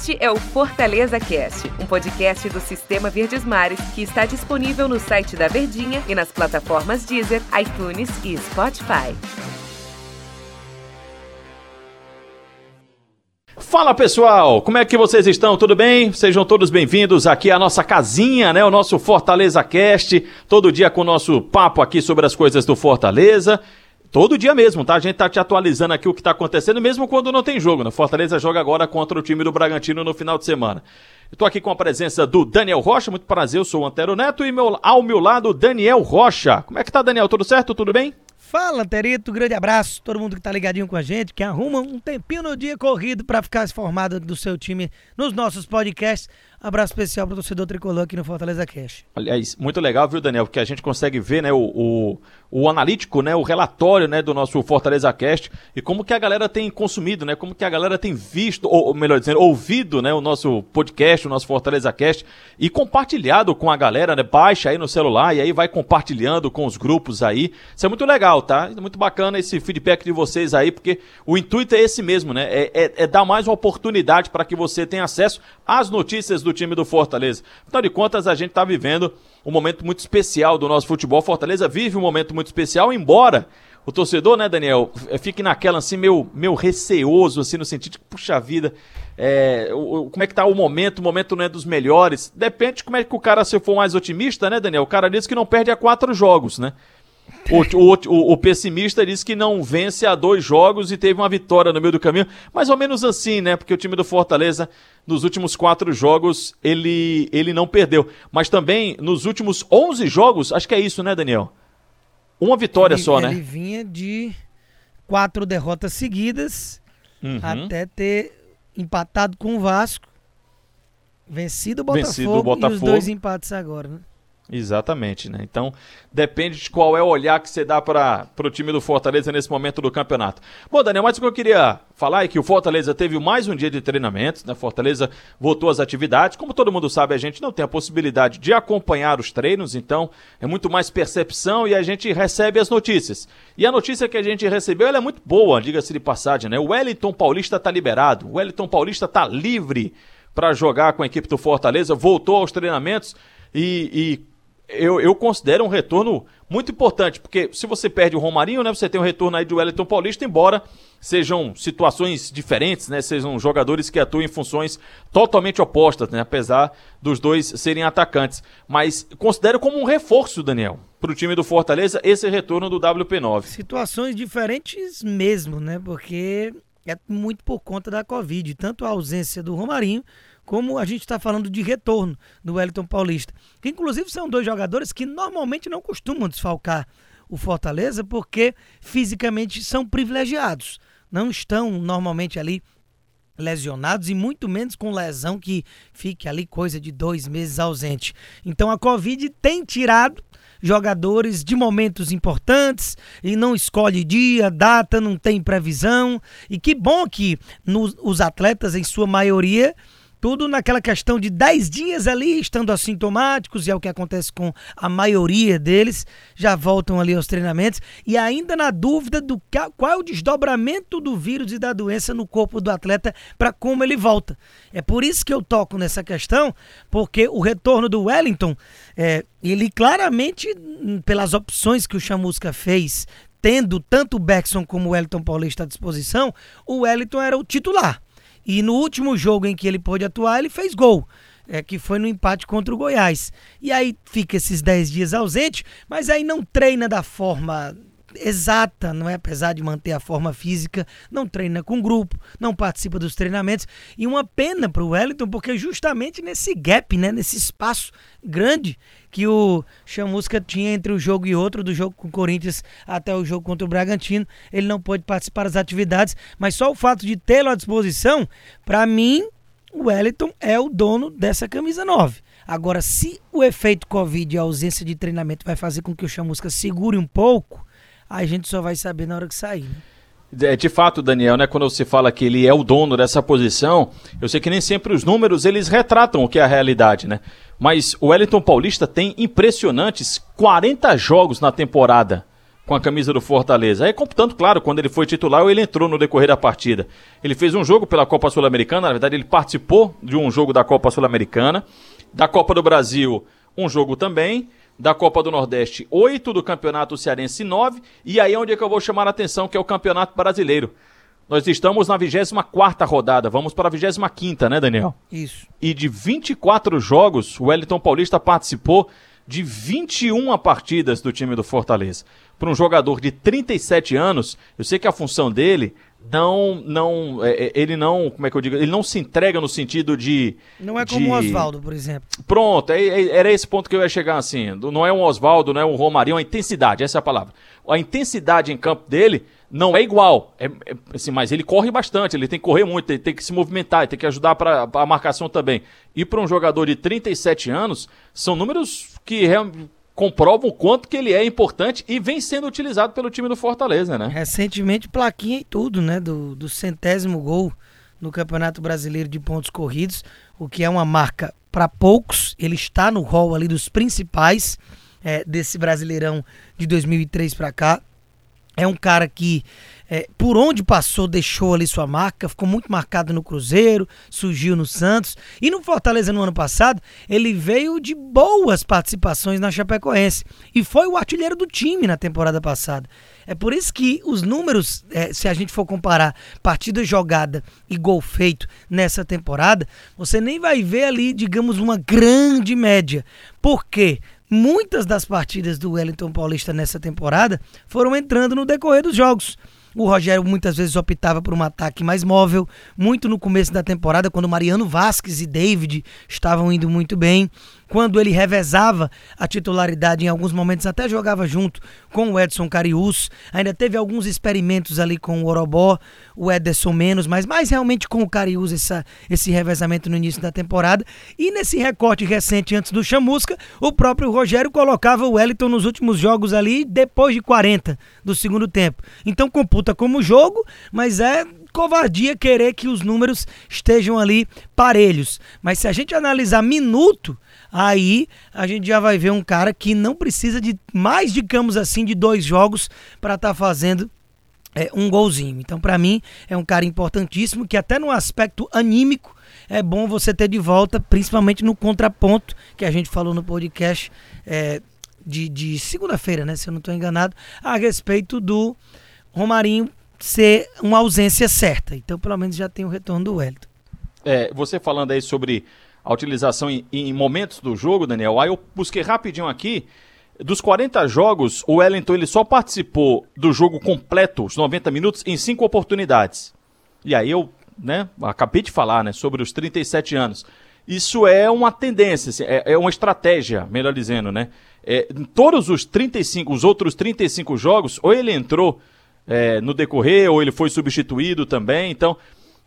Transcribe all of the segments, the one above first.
Este é o Fortaleza Cast, um podcast do Sistema Verdes Mares que está disponível no site da Verdinha e nas plataformas Deezer, iTunes e Spotify. Fala pessoal, como é que vocês estão? Tudo bem? Sejam todos bem-vindos aqui à nossa casinha, né? O nosso Fortaleza Cast, todo dia com o nosso papo aqui sobre as coisas do Fortaleza. Todo dia mesmo, tá? A gente tá te atualizando aqui o que tá acontecendo, mesmo quando não tem jogo, né? Fortaleza joga agora contra o time do Bragantino no final de semana. Eu tô aqui com a presença do Daniel Rocha, muito prazer, eu sou o Antero Neto e meu, ao meu lado, Daniel Rocha. Como é que tá, Daniel? Tudo certo? Tudo bem? Fala, Terito, grande abraço. Todo mundo que tá ligadinho com a gente, que arruma um tempinho no dia corrido para ficar informado do seu time nos nossos podcasts. Abraço especial pro torcedor tricolor aqui no Fortaleza Cash. Aliás, muito legal, viu, Daniel? Porque a gente consegue ver, né, o, o, o, analítico, né, o relatório, né, do nosso Fortaleza Cast e como que a galera tem consumido, né, como que a galera tem visto, ou melhor dizendo, ouvido, né, o nosso podcast, o nosso Fortaleza Cast e compartilhado com a galera, né, baixa aí no celular e aí vai compartilhando com os grupos aí. Isso é muito legal, tá? Muito bacana esse feedback de vocês aí, porque o intuito é esse mesmo, né? É, é, é dar mais uma oportunidade para que você tenha acesso às notícias do do time do Fortaleza. Afinal de contas, a gente está vivendo um momento muito especial do nosso futebol. Fortaleza vive um momento muito especial, embora o torcedor, né, Daniel, eh, fique naquela assim, meio, meio receoso, assim, no sentido de, puxa vida, é, o, como é que tá o momento, o momento não é dos melhores. Depende de como é que o cara, se for mais otimista, né, Daniel? O cara diz que não perde a quatro jogos, né? O, o, o, pessimista disse que não vence a dois jogos e teve uma vitória no meio do caminho. Mais ou menos assim, né? Porque o time do Fortaleza, nos últimos quatro jogos, ele, ele não perdeu. Mas também, nos últimos 11 jogos, acho que é isso, né, Daniel? Uma vitória ele, só, ele né? Ele vinha de quatro derrotas seguidas uhum. até ter empatado com o Vasco, vencido o Botafogo, vencido o Botafogo. e os dois empates agora, né? Exatamente, né? Então depende de qual é o olhar que você dá para o time do Fortaleza nesse momento do campeonato. Bom, Daniel, mas o que eu queria falar é que o Fortaleza teve mais um dia de treinamento, né? Fortaleza voltou às atividades. Como todo mundo sabe, a gente não tem a possibilidade de acompanhar os treinos, então é muito mais percepção e a gente recebe as notícias. E a notícia que a gente recebeu é muito boa, diga-se de passagem, né? O Wellington Paulista está liberado, o Wellington Paulista está livre para jogar com a equipe do Fortaleza, voltou aos treinamentos e, e eu, eu considero um retorno muito importante, porque se você perde o Romarinho, né, você tem um retorno aí do Wellington Paulista, embora sejam situações diferentes, né, sejam jogadores que atuam em funções totalmente opostas, né, apesar dos dois serem atacantes. Mas considero como um reforço, Daniel, para o time do Fortaleza, esse retorno do WP9. Situações diferentes mesmo, né, porque é muito por conta da Covid, tanto a ausência do Romarinho como a gente está falando de retorno do Wellington Paulista. Que inclusive são dois jogadores que normalmente não costumam desfalcar o Fortaleza porque fisicamente são privilegiados. Não estão normalmente ali lesionados e muito menos com lesão que fique ali coisa de dois meses ausente. Então a Covid tem tirado jogadores de momentos importantes e não escolhe dia, data, não tem previsão. E que bom que nos, os atletas, em sua maioria, tudo naquela questão de 10 dias ali, estando assintomáticos, e é o que acontece com a maioria deles, já voltam ali aos treinamentos, e ainda na dúvida do qual é o desdobramento do vírus e da doença no corpo do atleta para como ele volta. É por isso que eu toco nessa questão, porque o retorno do Wellington, é, ele claramente, hum, pelas opções que o Chamusca fez, tendo tanto o Beckson como o Wellington Paulista à disposição, o Wellington era o titular. E no último jogo em que ele pôde atuar, ele fez gol. É, que foi no empate contra o Goiás. E aí fica esses 10 dias ausente, mas aí não treina da forma exata, não é? Apesar de manter a forma física, não treina com grupo, não participa dos treinamentos. E uma pena para o Wellington, porque justamente nesse gap, né, nesse espaço grande que o Chamusca tinha entre o jogo e outro, do jogo com o Corinthians até o jogo contra o Bragantino. Ele não pôde participar das atividades, mas só o fato de tê-lo à disposição, para mim, o Wellington é o dono dessa camisa 9. Agora, se o efeito Covid e a ausência de treinamento vai fazer com que o Chamusca segure um pouco, a gente só vai saber na hora que sair. Né? É, de fato, Daniel, né, quando você fala que ele é o dono dessa posição, eu sei que nem sempre os números eles retratam o que é a realidade, né? Mas o Wellington Paulista tem impressionantes 40 jogos na temporada com a camisa do Fortaleza. Aí, tanto claro, quando ele foi titular, ele entrou no decorrer da partida. Ele fez um jogo pela Copa Sul-Americana, na verdade, ele participou de um jogo da Copa Sul-Americana. Da Copa do Brasil, um jogo também. Da Copa do Nordeste, oito. Do Campeonato Cearense, nove. E aí é onde é que eu vou chamar a atenção, que é o Campeonato Brasileiro. Nós estamos na 24 rodada, vamos para a 25, né, Daniel? Isso. E de 24 jogos, o Wellington Paulista participou de 21 partidas do time do Fortaleza. Para um jogador de 37 anos, eu sei que a função dele não, não, é, é, ele não, como é que eu digo, ele não se entrega no sentido de... Não é de... como o Oswaldo, por exemplo. Pronto, é, é, era esse ponto que eu ia chegar assim, não é um Oswaldo, não é um Romarinho, a intensidade, essa é a palavra. A intensidade em campo dele não é igual, é, assim, mas ele corre bastante, ele tem que correr muito, ele tem que se movimentar, ele tem que ajudar para a marcação também. E para um jogador de 37 anos, são números que comprovam o quanto que ele é importante e vem sendo utilizado pelo time do Fortaleza, né? Recentemente, plaquinha e tudo, né? Do, do centésimo gol no Campeonato Brasileiro de Pontos Corridos, o que é uma marca para poucos. Ele está no rol ali dos principais é, desse Brasileirão de 2003 para cá. É um cara que, é, por onde passou, deixou ali sua marca, ficou muito marcado no Cruzeiro, surgiu no Santos. E no Fortaleza no ano passado, ele veio de boas participações na Chapecoense. E foi o artilheiro do time na temporada passada. É por isso que os números, é, se a gente for comparar partida jogada e gol feito nessa temporada, você nem vai ver ali, digamos, uma grande média. Por quê? Muitas das partidas do Wellington Paulista nessa temporada foram entrando no decorrer dos jogos. O Rogério muitas vezes optava por um ataque mais móvel, muito no começo da temporada, quando Mariano Vasquez e David estavam indo muito bem quando ele revezava a titularidade em alguns momentos, até jogava junto com o Edson Carius. Ainda teve alguns experimentos ali com o Orobó, o Ederson menos, mas mais realmente com o Carius essa, esse revezamento no início da temporada. E nesse recorte recente antes do Chamusca, o próprio Rogério colocava o Wellington nos últimos jogos ali depois de 40 do segundo tempo. Então computa como jogo, mas é covardia querer que os números estejam ali parelhos. Mas se a gente analisar minuto, aí a gente já vai ver um cara que não precisa de mais, digamos assim, de dois jogos para estar tá fazendo é, um golzinho. Então, para mim, é um cara importantíssimo que até no aspecto anímico é bom você ter de volta, principalmente no contraponto que a gente falou no podcast é, de, de segunda-feira, né? Se eu não estou enganado, a respeito do Romarinho ser uma ausência certa. Então, pelo menos já tem o retorno do Wellington. É, você falando aí sobre a utilização em, em, momentos do jogo, Daniel. Aí eu busquei rapidinho aqui. Dos 40 jogos, o Wellington ele só participou do jogo completo, os 90 minutos, em cinco oportunidades. E aí eu, né, acabei de falar, né, sobre os 37 anos. Isso é uma tendência, assim, é, é, uma estratégia, melhor dizendo, né? É, em todos os 35, os outros 35 jogos, ou ele entrou é, no decorrer, ou ele foi substituído também. Então,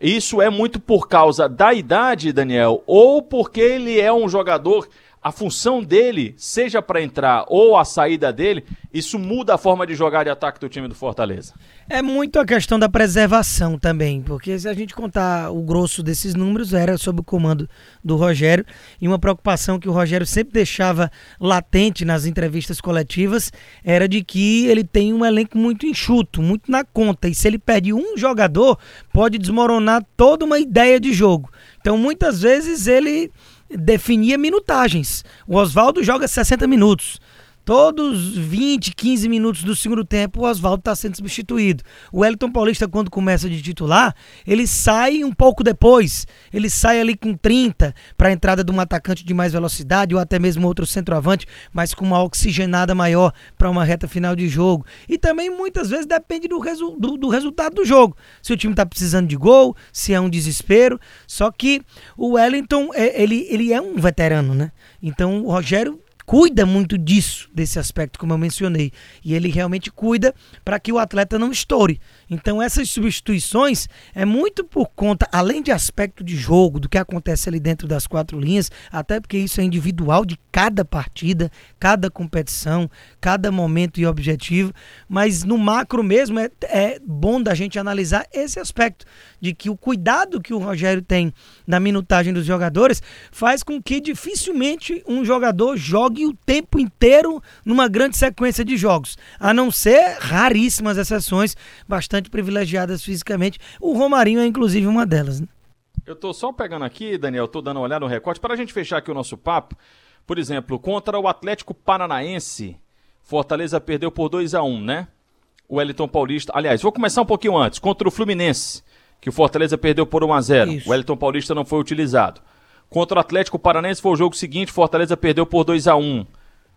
isso é muito por causa da idade, Daniel, ou porque ele é um jogador, a função dele, seja para entrar ou a saída dele, isso muda a forma de jogar de ataque do time do Fortaleza. É muito a questão da preservação também, porque se a gente contar o grosso desses números, era sob o comando do Rogério, e uma preocupação que o Rogério sempre deixava latente nas entrevistas coletivas era de que ele tem um elenco muito enxuto, muito na conta, e se ele perde um jogador, pode desmoronar toda uma ideia de jogo. Então, muitas vezes ele definia minutagens. O Oswaldo joga 60 minutos. Todos 20, 15 minutos do segundo tempo, o Oswaldo está sendo substituído. O Wellington Paulista, quando começa de titular, ele sai um pouco depois. Ele sai ali com 30 para a entrada de um atacante de mais velocidade ou até mesmo outro centroavante, mas com uma oxigenada maior para uma reta final de jogo. E também muitas vezes depende do, resu do, do resultado do jogo. Se o time está precisando de gol, se é um desespero. Só que o Wellington, é, ele, ele é um veterano, né? Então o Rogério cuida muito disso, desse aspecto, como eu mencionei. E ele realmente cuida para que o atleta não estoure. Então, essas substituições é muito por conta, além de aspecto de jogo, do que acontece ali dentro das quatro linhas, até porque isso é individual de cada partida, cada competição, cada momento e objetivo. Mas no macro mesmo, é, é bom da gente analisar esse aspecto de que o cuidado que o Rogério tem na minutagem dos jogadores faz com que dificilmente um jogador jogue jogue o tempo inteiro numa grande sequência de jogos. A não ser raríssimas exceções, bastante privilegiadas fisicamente. O Romarinho é inclusive uma delas. Né? Eu tô só pegando aqui, Daniel, tô dando uma olhada no recorte, para a gente fechar aqui o nosso papo. Por exemplo, contra o Atlético Paranaense, Fortaleza perdeu por 2 a 1 né? O Wellington Paulista. Aliás, vou começar um pouquinho antes. Contra o Fluminense, que o Fortaleza perdeu por 1 a 0 O Wellington Paulista não foi utilizado. Contra o Atlético Paranaense foi o jogo seguinte, Fortaleza perdeu por 2 a 1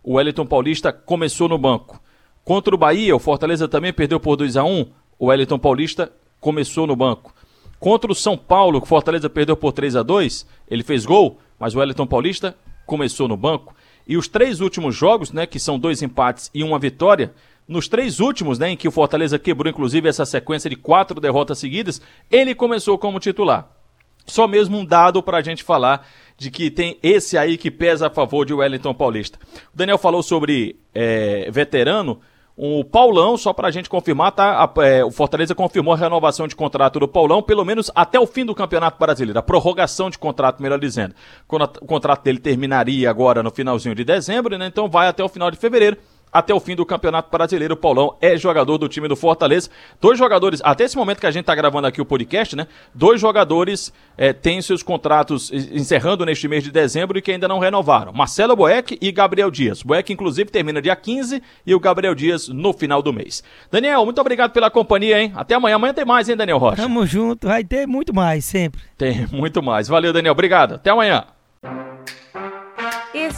O Wellington Paulista começou no banco. Contra o Bahia, o Fortaleza também perdeu por 2 a 1 O Wellington Paulista começou no banco. Contra o São Paulo, o Fortaleza perdeu por 3 a 2 ele fez gol, mas o Wellington Paulista começou no banco. E os três últimos jogos, né, que são dois empates e uma vitória, nos três últimos, né, em que o Fortaleza quebrou inclusive essa sequência de quatro derrotas seguidas, ele começou como titular. Só mesmo um dado para a gente falar de que tem esse aí que pesa a favor de Wellington Paulista. O Daniel falou sobre é, veterano. O Paulão, só para a gente confirmar, tá? A, é, o Fortaleza confirmou a renovação de contrato do Paulão, pelo menos até o fim do Campeonato Brasileiro, a prorrogação de contrato, melhor dizendo. O contrato dele terminaria agora no finalzinho de dezembro, né? Então vai até o final de fevereiro até o fim do Campeonato Brasileiro. O Paulão é jogador do time do Fortaleza. Dois jogadores, até esse momento que a gente está gravando aqui o podcast, né? Dois jogadores é, têm seus contratos encerrando neste mês de dezembro e que ainda não renovaram. Marcelo Boeck e Gabriel Dias. Boeck, inclusive, termina dia 15 e o Gabriel Dias no final do mês. Daniel, muito obrigado pela companhia, hein? Até amanhã. Amanhã tem mais, hein, Daniel Rocha? Tamo junto. Vai ter muito mais, sempre. Tem muito mais. Valeu, Daniel. Obrigado. Até amanhã.